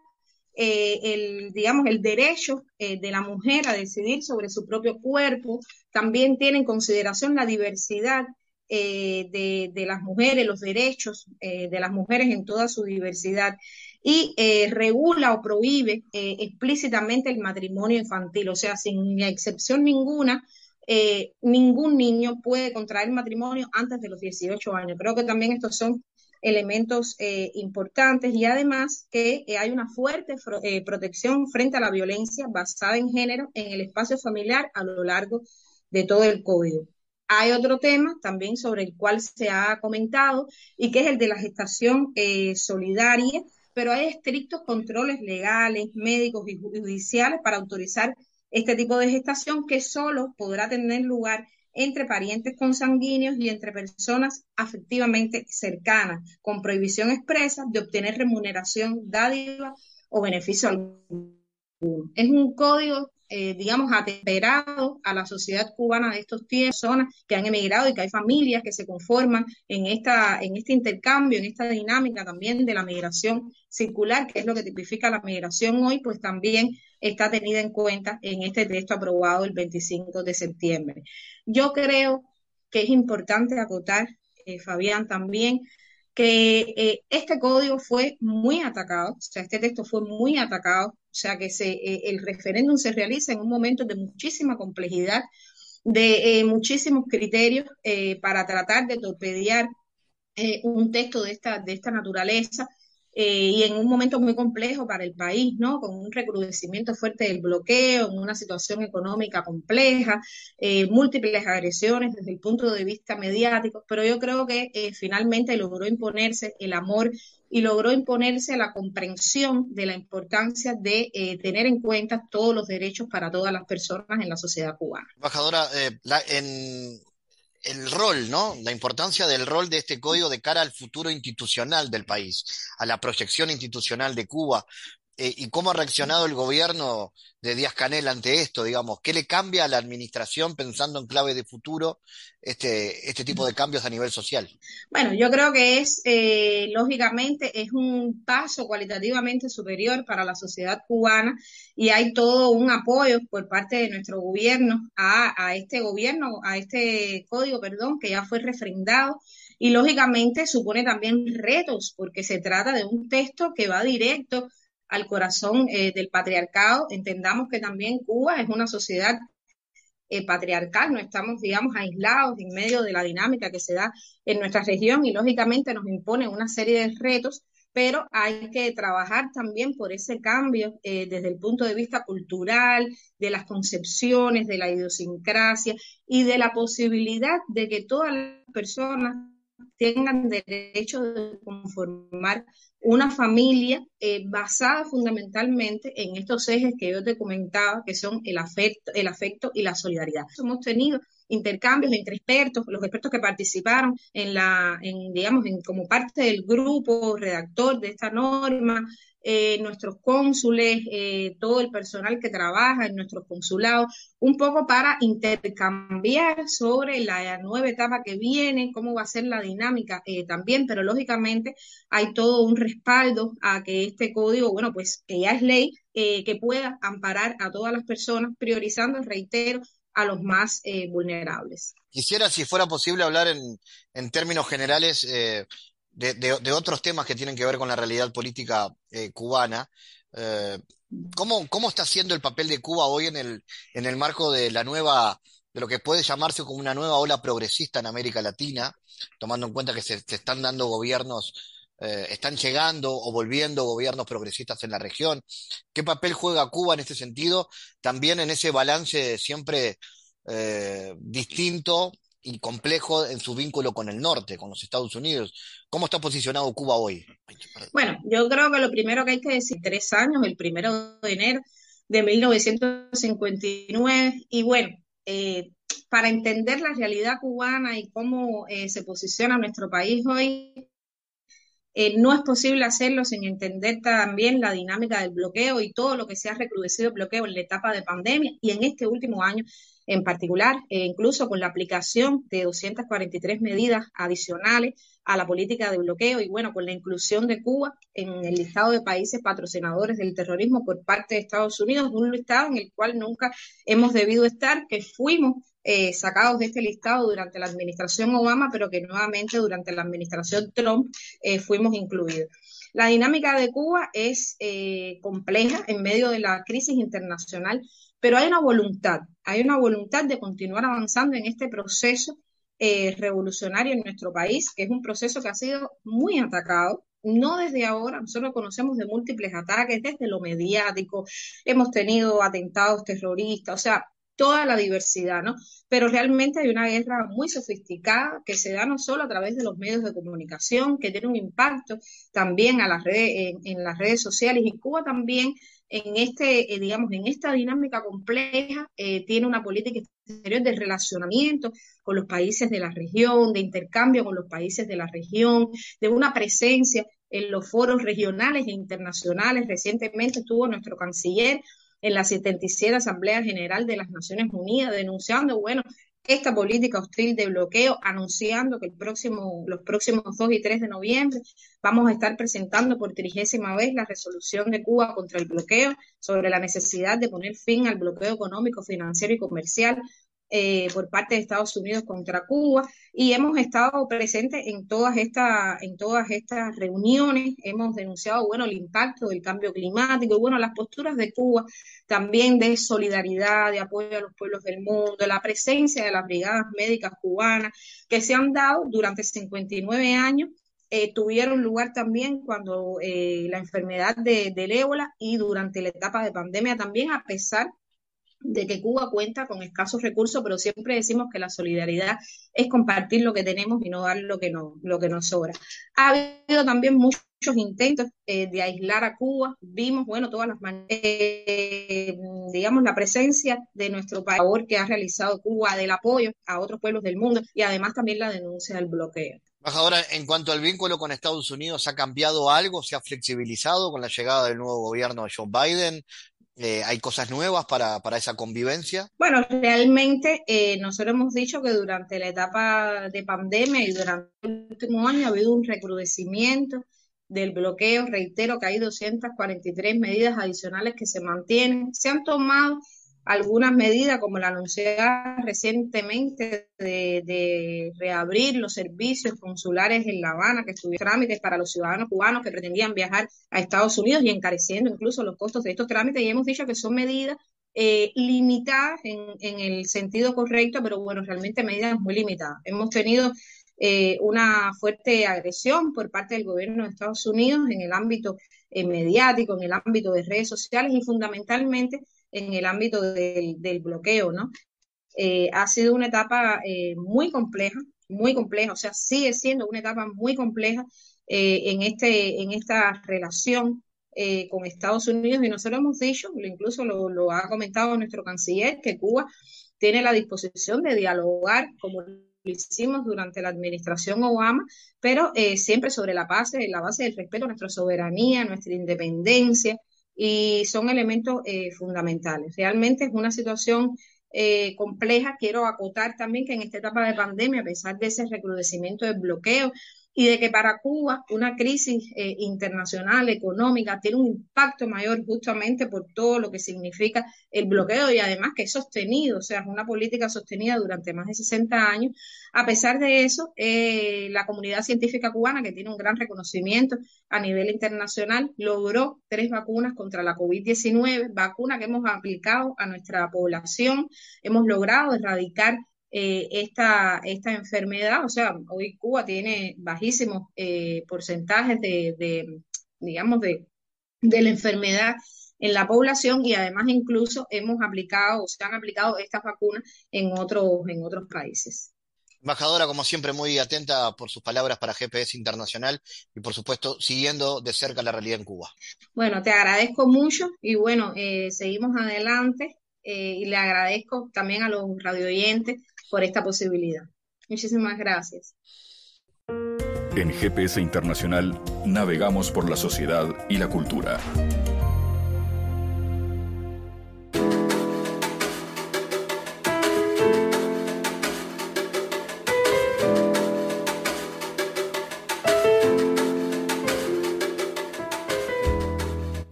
eh, el, digamos, el derecho eh, de la mujer a decidir sobre su propio cuerpo, también tiene en consideración la diversidad eh, de, las mujeres, los derechos de las mujeres en toda su diversidad. Y regula o prohíbe explícitamente el matrimonio infantil, o sea, sin excepción ninguna, eh, ningún niño puede contraer matrimonio antes de los 18 años. Creo que también estos son elementos eh, importantes y además que eh, hay una fuerte protección frente a la violencia basada en género en el espacio familiar a lo largo de todo el código. Hay otro tema también sobre el cual se ha comentado y que es el de la gestación solidaria, pero hay estrictos controles legales, médicos y judiciales para autorizar este tipo de gestación que solo podrá tener lugar entre parientes consanguíneos y entre personas afectivamente cercanas, con prohibición expresa de obtener remuneración, dádiva o beneficio alguno. Es un código eh, digamos, atemperado a la sociedad cubana de estos tiempos, personas que han emigrado y que hay familias que se conforman en, esta, en este intercambio, en esta dinámica también de la migración circular, que es lo que tipifica la migración hoy, pues también está tenida en cuenta en este texto aprobado el 25 de septiembre. Yo creo que es importante acotar, eh, Fabián, también que eh, este código fue muy atacado, o sea, este texto fue muy atacado, sea, que se, eh, el referéndum se realiza en un momento de muchísima complejidad, de eh, muchísimos criterios para tratar de torpedear un texto de esta, de esta naturaleza eh, y en un momento muy complejo para el país, ¿no? Con un recrudecimiento fuerte del bloqueo, en una situación económica compleja, eh, múltiples agresiones desde el punto de vista mediático, pero yo creo que eh, finalmente logró imponerse el amor y logró imponerse la comprensión de la importancia de tener en cuenta todos los derechos para todas las personas en la sociedad cubana. Embajadora, en el rol, ¿no? La importancia del rol de este código de cara al futuro institucional del país, a la proyección institucional de Cuba, eh, y cómo ha reaccionado el gobierno de Díaz Canel ante esto, digamos, ¿qué le cambia a la administración pensando en clave de futuro este, este tipo de cambios a nivel social? Bueno, yo creo que es, eh, lógicamente, es un paso cualitativamente superior para la sociedad cubana y hay todo un apoyo por parte de nuestro gobierno a, a este gobierno, a este código, perdón, que ya fue refrendado y lógicamente supone también retos porque se trata de un texto que va directo al corazón eh, del patriarcado. Entendamos que también Cuba es una sociedad eh, patriarcal, no estamos, digamos, aislados en medio de la dinámica que se da en nuestra región y lógicamente nos impone una serie de retos, pero hay que trabajar también por ese cambio eh, desde el punto de vista cultural, de las concepciones, de la idiosincrasia y de la posibilidad de que todas las personas tengan derecho de conformar una familia eh, basada fundamentalmente en estos ejes que yo te comentaba, que son el afecto, el afecto y la solidaridad. Hemos tenido intercambios entre expertos, los expertos que participaron en la, en, digamos, en, como parte del grupo redactor de esta norma, eh, nuestros cónsules, eh, todo el personal que trabaja en nuestros consulados, un poco para intercambiar sobre la nueva etapa que viene, cómo va a ser la dinámica eh, también, pero lógicamente hay todo un respaldo a que este código, bueno, pues que ya es ley, que pueda amparar a todas las personas, priorizando, reitero, a los más vulnerables. Quisiera, si fuera posible, hablar en, en términos generales de, otros temas que tienen que ver con la realidad política eh, cubana. Eh, ¿cómo, ¿Cómo está siendo el papel de Cuba hoy en el, en el marco de la nueva, de lo que puede llamarse como una nueva ola progresista en América Latina, tomando en cuenta que se, están dando gobiernos, eh, están llegando o volviendo gobiernos progresistas en la región? ¿Qué papel juega Cuba en este sentido? También en ese balance siempre distinto y complejo en su vínculo con el norte, con los Estados Unidos. ¿Cómo está posicionado Cuba hoy? Bueno, yo creo que lo primero que hay que decir, tres años, el primero de enero de 1959, y bueno, eh, para entender la realidad cubana y cómo eh, se posiciona nuestro país hoy, eh, no es posible hacerlo sin entender también la dinámica del bloqueo y todo lo que se ha recrudecido el bloqueo en la etapa de pandemia y en este último año en particular, e incluso con la aplicación de 243 medidas adicionales a la política de bloqueo y bueno, con la inclusión de Cuba en el listado de países patrocinadores del terrorismo por parte de Estados Unidos, un listado en el cual nunca hemos debido estar, que fuimos eh, sacados de este listado durante la administración Obama, pero que nuevamente durante la administración Trump eh, fuimos incluidos. La dinámica de Cuba es eh, compleja en medio de la crisis internacional pero hay una voluntad, hay una voluntad de continuar avanzando en este proceso eh, revolucionario en nuestro país, que es un proceso que ha sido muy atacado, no desde ahora, nosotros conocemos de múltiples ataques, desde lo mediático, hemos tenido atentados terroristas, o sea, toda la diversidad, ¿no? Pero realmente hay una guerra muy sofisticada que se da no solo a través de los medios de comunicación, que tiene un impacto también a las redes, en, las redes sociales y Cuba también en este, eh, digamos, en esta dinámica compleja eh, tiene una política exterior de relacionamiento con los países de la región, de intercambio con los países de la región, de una presencia en los foros regionales e internacionales. Recientemente estuvo nuestro canciller en la 77 Asamblea General de las Naciones Unidas denunciando, bueno, esta política hostil de bloqueo, anunciando que el próximo, los próximos 2 y 3 de noviembre vamos a estar presentando por trigésima vez la resolución de Cuba contra el bloqueo sobre la necesidad de poner fin al bloqueo económico, financiero y comercial eh, por parte de Estados Unidos contra Cuba y hemos estado presentes en todas estas en todas estas reuniones. Hemos denunciado bueno el impacto del cambio climático y bueno las posturas de Cuba también de solidaridad de apoyo a los pueblos del mundo la presencia de las brigadas médicas cubanas que se han dado durante 59 años. Eh, tuvieron lugar también cuando eh, la enfermedad de, del ébola y durante la etapa de pandemia también, a pesar de que Cuba cuenta con escasos recursos, pero siempre decimos que la solidaridad es compartir lo que tenemos y no dar lo que, no, lo que nos sobra. Ha habido también muchos intentos eh, de aislar a Cuba. Vimos, bueno, todas las eh, digamos, la presencia de nuestro país que ha realizado Cuba del apoyo a otros pueblos del mundo y además también la denuncia del bloqueo. Ahora, en cuanto al vínculo con Estados Unidos, ¿ha cambiado algo? ¿Se ha flexibilizado con la llegada del nuevo gobierno de Joe Biden? Eh, ¿Hay cosas nuevas para, para, esa convivencia? Bueno, realmente eh, nosotros hemos dicho que durante la etapa de pandemia y durante el último año ha habido un recrudecimiento del bloqueo. Reitero que hay 243 medidas adicionales que se mantienen. Se han tomado algunas medidas, como la anunciada recientemente de, reabrir los servicios consulares en La Habana, que estuvieron trámites para los ciudadanos cubanos que pretendían viajar a Estados Unidos y encareciendo incluso los costos de estos trámites. Y hemos dicho que son medidas eh, limitadas en, el sentido correcto, pero bueno, realmente medidas muy limitadas. Hemos tenido eh, una fuerte agresión por parte del gobierno de Estados Unidos en el ámbito eh, mediático, en el ámbito de redes sociales y fundamentalmente en el ámbito del, bloqueo, ¿no? Eh, ha sido una etapa eh, muy compleja, muy compleja, o sea, sigue siendo una etapa muy compleja eh, en, este, en esta relación con Estados Unidos y nosotros hemos dicho, incluso lo, lo, ha comentado nuestro canciller, que Cuba tiene la disposición de dialogar como lo hicimos durante la administración Obama, pero siempre sobre la base, la base del respeto a nuestra soberanía, nuestra independencia, y son elementos eh, fundamentales. Realmente es una situación eh, compleja. Quiero acotar también que en esta etapa de pandemia, a pesar de ese recrudecimiento del bloqueo, y de que para Cuba una crisis eh, internacional económica tiene un impacto mayor justamente por todo lo que significa el bloqueo y además que es sostenido, o sea, es una política sostenida durante más de 60 años. A pesar de eso, eh, la comunidad científica cubana, que tiene un gran reconocimiento a nivel internacional, logró tres vacunas contra la COVID-19, vacuna que hemos aplicado a nuestra población, hemos logrado erradicar eh, esta, esta enfermedad. O sea, hoy Cuba tiene bajísimos eh, porcentajes de, digamos, de, de la enfermedad en la población y además incluso hemos aplicado o se han aplicado estas vacunas en otros, en otros países. Embajadora, como siempre, muy atenta por sus palabras para GPS Internacional y, por supuesto, siguiendo de cerca la realidad en Cuba. Bueno, te agradezco mucho y bueno, eh, seguimos adelante y le agradezco también a los radioyentes por esta posibilidad. Muchísimas gracias. En GPS Internacional navegamos por la sociedad y la cultura.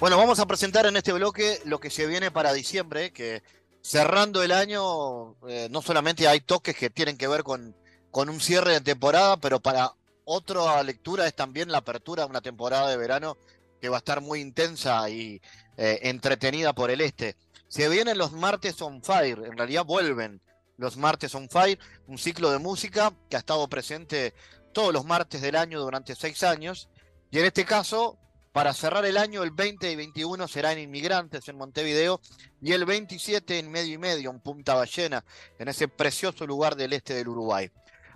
Bueno, vamos a presentar en este bloque lo que se viene para diciembre, que cerrando el año, eh, no solamente hay toques que tienen que ver con, con un cierre de temporada, pero para otra lectura es también la apertura de una temporada de verano que va a estar muy intensa y eh, entretenida por el este. Se vienen los martes on fire, en realidad vuelven los martes on fire, un ciclo de música que ha estado presente todos los martes del año durante seis años. Y en este caso, para cerrar el año, el 20 y 21 será en Inmigrantes en Montevideo y el 27 en Medio y Medio, en Punta Ballena, en ese precioso lugar del este del Uruguay.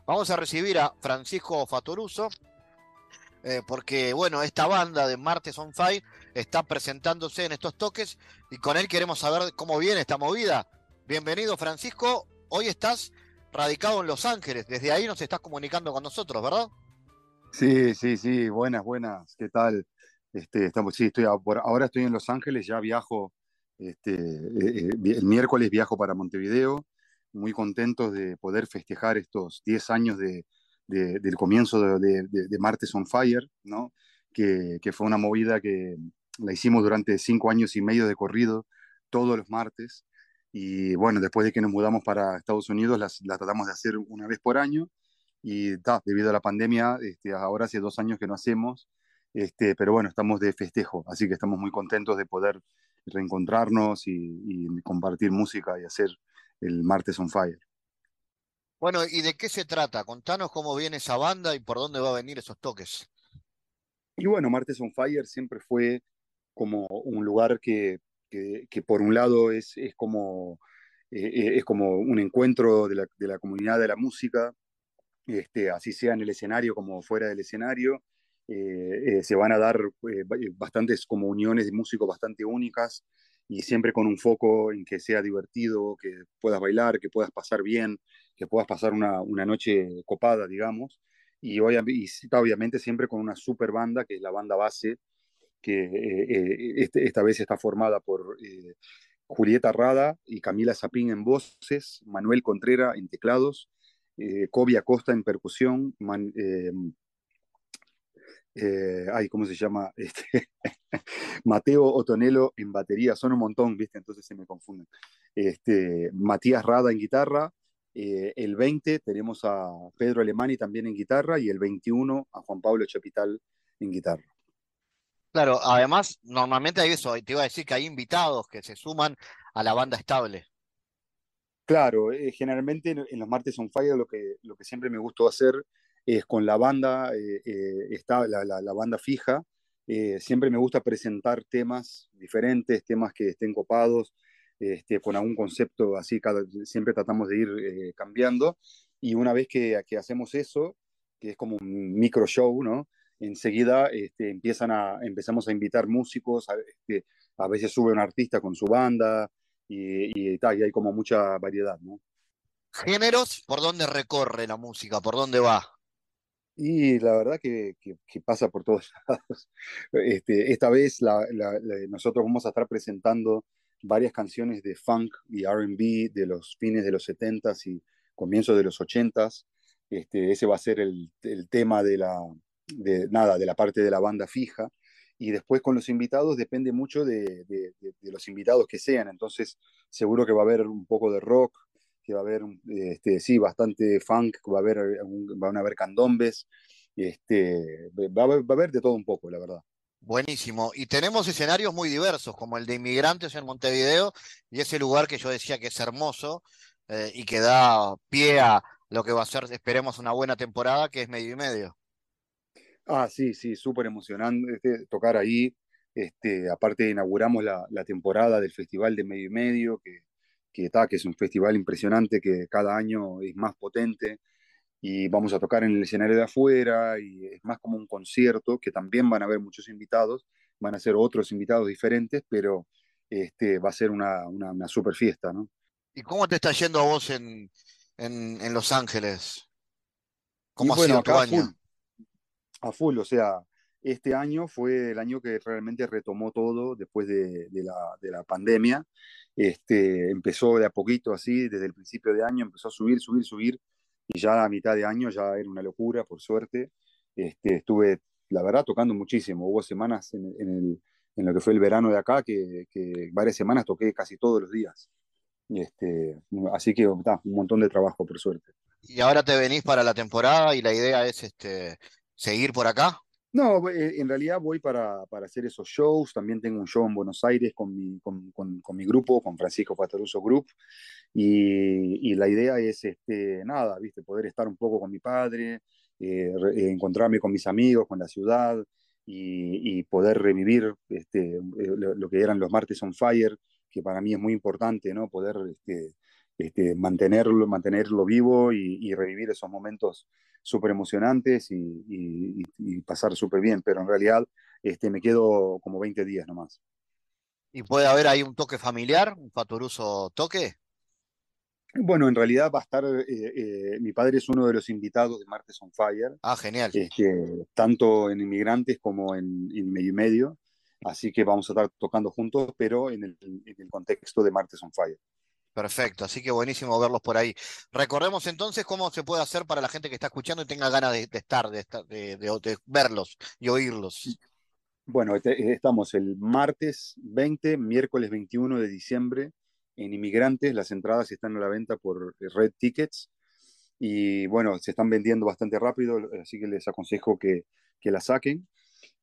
Vamos a recibir a Francisco Fatoruso, eh, porque bueno, esta banda de Martes on Fire está presentándose en estos toques y con él queremos saber cómo viene esta movida. Bienvenido Francisco, hoy estás radicado en Los Ángeles, desde ahí nos estás comunicando con nosotros, ¿verdad? Sí, sí, sí, buenas, buenas, ¿qué tal? Este, estamos, sí, estoy ahora estoy en Los Ángeles, ya viajo, este, eh, eh, el miércoles viajo para Montevideo, muy contentos de poder festejar estos 10 años de, del comienzo de, Martes on Fire, ¿no? Que, fue una movida que la hicimos durante cinco años y medio de corrido, todos los martes. Y bueno, después de que nos mudamos para Estados Unidos, la tratamos de hacer una vez por año. Y ta, debido a la pandemia, este, ahora hace dos años que no hacemos, este, pero bueno, estamos de festejo, así que estamos muy contentos de poder reencontrarnos y, y compartir música y hacer el Martes on Fire. Bueno, ¿y de qué se trata? Contanos cómo viene esa banda y por dónde va a venir esos toques. Y bueno, Martes on Fire siempre fue como un lugar que, que, por un lado es, es como, eh, eh, es como un encuentro de la, de la, comunidad de la música, este, así sea en el escenario como fuera del escenario. Eh, se van a dar bastantes como uniones de músicos bastante únicas y siempre con un foco en que sea divertido, que puedas bailar, que puedas pasar bien, que puedas pasar una, una noche copada, digamos. Y, obviamente siempre con una super banda, que es la banda base, que eh, eh, este, esta vez está formada por eh, Julieta Rada y Camila Zapín en voces, Manuel Contrera en teclados, Kobe Acosta en percusión, man, eh, ay, ¿cómo se llama? *laughs* Este, Mateo Otonelo en batería, son un montón, ¿viste? Entonces se me confunden. Este, Matías Rada en guitarra, eh, el 20 tenemos a Pedro Alemani también en guitarra y el 21 a Juan Pablo Chapital en guitarra. Claro, además, normalmente hay eso, te iba a decir que hay invitados que se suman a la banda estable. Claro, eh, generalmente en, los martes on fire lo que, lo que siempre me gustó hacer es con la banda, eh, eh, está la, la, banda fija. Eh, siempre me gusta presentar temas diferentes, temas que estén copados, este, con algún concepto así, cada, siempre tratamos de ir cambiando. Y una vez que, que, hacemos eso, que es como un micro show, ¿no? Enseguida este, empiezan a, empezamos a invitar músicos, a, este, a veces sube un artista con su banda y, y, y, y hay como mucha variedad, ¿no? ¿Géneros? ¿Por dónde recorre la música? ¿Por dónde va? Y la verdad que, que, pasa por todos *laughs* lados. Este, esta vez nosotros vamos a estar presentando varias canciones de funk y RB de los fines de los 70s y comienzos de los 80s. Este, ese va a ser el, el tema de la, de, nada, de la parte de la banda fija. Y después con los invitados depende mucho de, de los invitados que sean. Entonces seguro que va a haber un poco de rock, que va a haber, este, sí, bastante funk, va a haber, van a haber candombes, este, va, a haber, va a haber de todo un poco, la verdad. Buenísimo. Y tenemos escenarios muy diversos, como el de inmigrantes en Montevideo y ese lugar que yo decía que es hermoso eh, y que da pie a lo que va a ser, esperemos, una buena temporada, que es medio y medio. Ah, sí, sí, súper emocionante este, tocar ahí. Este, aparte, inauguramos la, la, temporada del Festival de Medio y Medio, que que, que es un festival impresionante que cada año es más potente y vamos a tocar en el escenario de afuera y es más como un concierto que también van a haber muchos invitados, van a ser otros invitados diferentes, pero este, va a ser una, una, una super fiesta, ¿no? ¿Y cómo te está yendo a vos en, en, en Los Ángeles? ¿Cómo y ha sido tu año? Full, a full, o sea, este año fue el año que realmente retomó todo después de, la, de la, pandemia. Este, empezó de a poquito así, desde el principio de año empezó a subir, subir, subir, y ya a mitad de año ya era una locura, por suerte. Este, estuve, la verdad, tocando muchísimo. Hubo semanas en, lo que fue el verano de acá que, varias semanas toqué casi todos los días. Este, así que un montón de trabajo, por suerte. ¿Y ahora te venís para la temporada y la idea es este, seguir por acá? No, eh, en realidad voy para, para, hacer esos shows. También tengo un show en Buenos Aires con mi, con, con, con mi grupo, con Francisco Fatoruso Group. Y, y, la idea es, este, nada, ¿viste? poder estar un poco con mi padre, eh, re, encontrarme con mis amigos, con la ciudad y, y poder revivir este, eh, lo, lo, que eran los martes on fire, que para mí es muy importante, ¿no? Poder este, este, mantenerlo, mantenerlo vivo y, y, revivir esos momentos súper emocionantes y, y, y, pasar súper bien, pero en realidad este, me quedo como 20 días nomás. ¿Y puede haber ahí un toque familiar, un faturoso toque? Bueno, en realidad va a estar, eh, eh, mi padre es uno de los invitados de Martes on Fire. Ah, genial. Este, tanto en Inmigrantes como en, en Medio y Medio. Así que vamos a estar tocando juntos, pero en el, en el contexto de Martes on Fire. Perfecto, así que buenísimo verlos por ahí. Recordemos entonces cómo se puede hacer para la gente que está escuchando y tenga ganas de, estar, de, de, verlos y oírlos. Bueno, estamos el martes 20, miércoles 21 de diciembre en Inmigrantes. Las entradas están a la venta por Red Tickets y bueno, se están vendiendo bastante rápido, así que les aconsejo que, que la saquen.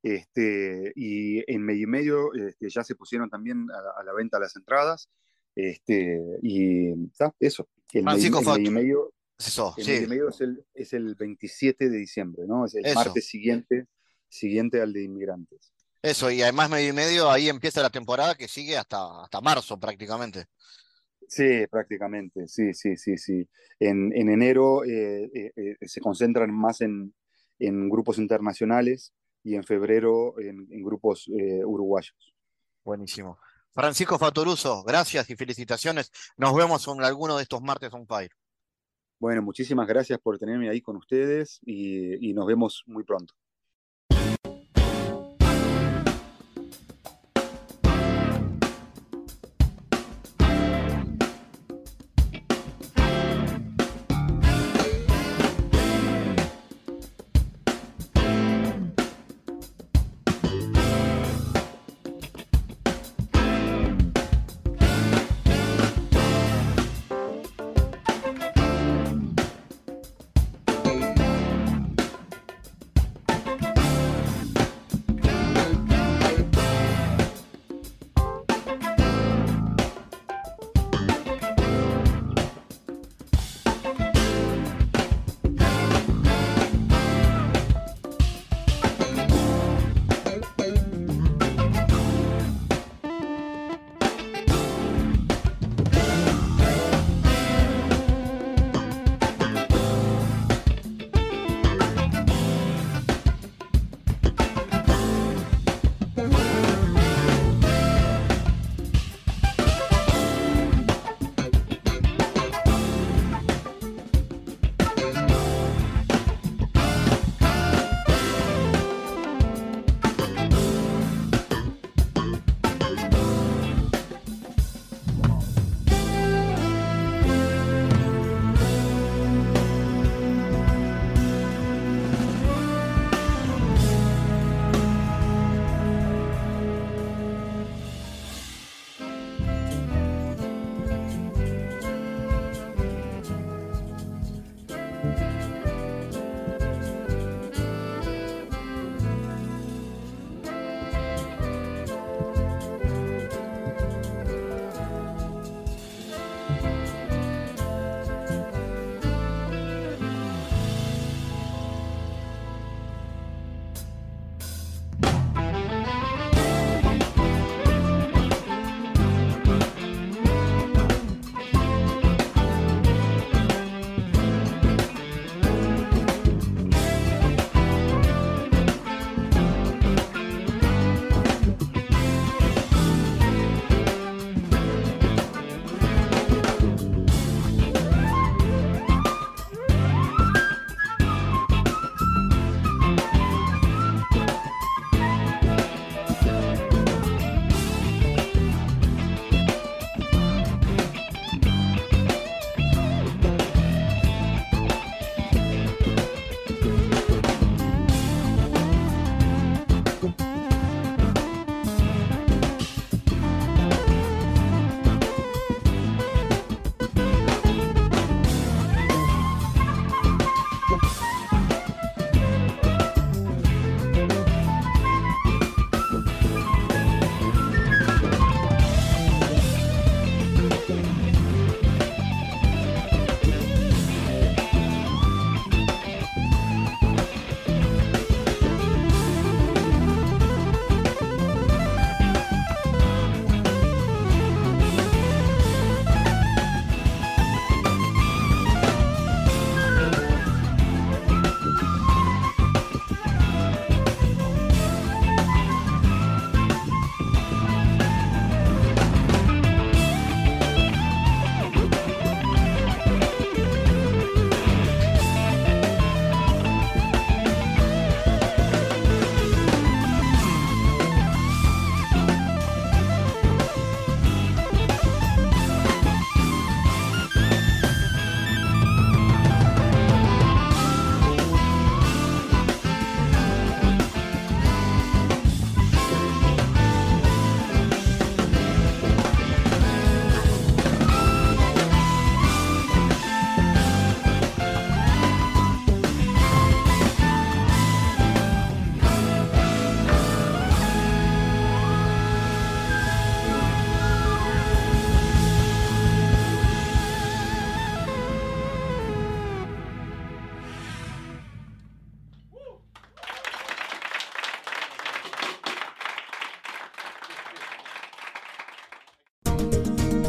Este, y en medio y medio este, ya se pusieron también a la venta las entradas. Este, y ¿está? eso. El, Francisco medio, el medio, medio, eso, el sí. medio, es, el, es el 27 de diciembre, ¿no? Es el eso. martes siguiente, siguiente al de inmigrantes. Eso, y además medio y medio ahí empieza la temporada que sigue hasta, hasta marzo prácticamente. Sí, prácticamente, sí, sí, sí, sí. En, en enero eh, eh, eh, se concentran más en, en, grupos internacionales y en febrero en, en grupos eh, uruguayos. Buenísimo. Francisco Fatoruso, gracias y felicitaciones. Nos vemos en alguno de estos martes on fire. Bueno, muchísimas gracias por tenerme ahí con ustedes y, y nos vemos muy pronto.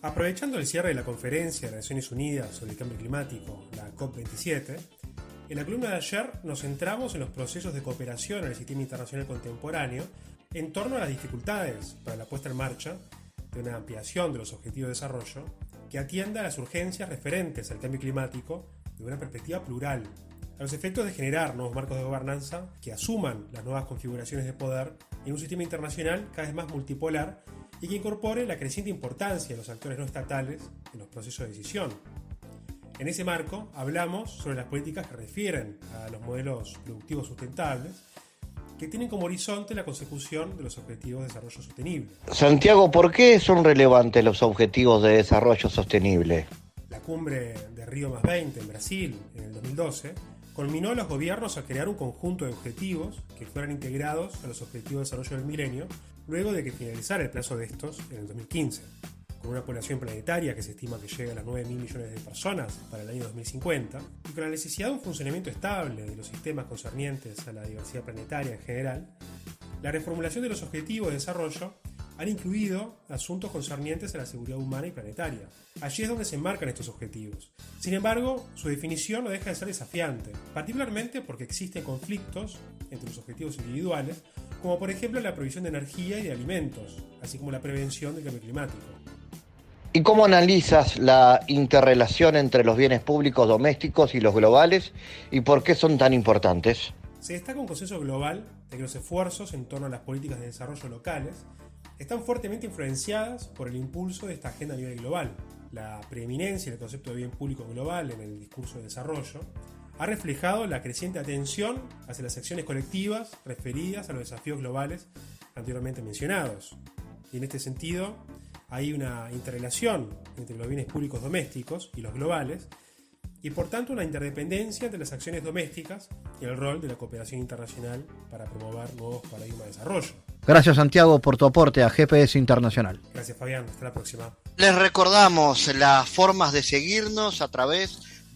Aprovechando el cierre de la conferencia de Naciones Unidas sobre el cambio climático, la COP27, en la columna de ayer nos centramos en los procesos de cooperación en el sistema internacional contemporáneo en torno a las dificultades para la puesta en marcha de una ampliación de los objetivos de desarrollo que atienda a las urgencias referentes al cambio climático de una perspectiva plural, a los efectos de generar nuevos marcos de gobernanza que asuman las nuevas configuraciones de poder en un sistema internacional cada vez más multipolar y que incorpore la creciente importancia de los actores no estatales en los procesos de decisión. En ese marco hablamos sobre las políticas que refieren a los modelos productivos sustentables que tienen como horizonte la consecución de los objetivos de desarrollo sostenible. Santiago, ¿por qué son relevantes los objetivos de desarrollo sostenible? La cumbre de Río más 20 en Brasil en el 2012 culminó a los gobiernos a crear un conjunto de objetivos que fueran integrados a los objetivos de desarrollo del milenio luego de que finalizara el plazo de estos en el 2015. Con una población planetaria que se estima que llega a las 9 mil millones de personas para el año 2050, y con la necesidad de un funcionamiento estable de los sistemas concernientes a la diversidad planetaria en general, la reformulación de los objetivos de desarrollo han incluido asuntos concernientes a la seguridad humana y planetaria. Allí es donde se enmarcan estos objetivos. Sin embargo, su definición no deja de ser desafiante, particularmente porque existen conflictos entre los objetivos individuales como por ejemplo la provisión de energía y de alimentos, así como la prevención del cambio climático. ¿Y cómo analizas la interrelación entre los bienes públicos domésticos y los globales y por qué son tan importantes? Se destaca un consenso global de que los esfuerzos en torno a las políticas de desarrollo locales están fuertemente influenciadas por el impulso de esta agenda a nivel global. La preeminencia del concepto de bien público global en el discurso de desarrollo ha reflejado la creciente atención hacia las acciones colectivas referidas a los desafíos globales anteriormente mencionados. Y en este sentido, hay una interrelación entre los bienes públicos domésticos y los globales, y por tanto una interdependencia entre las acciones domésticas y el rol de la cooperación internacional para promover nuevos paradigmas de desarrollo. Gracias Santiago por tu aporte a GPS Internacional. Gracias Fabián, hasta la próxima. Les recordamos las formas de seguirnos a través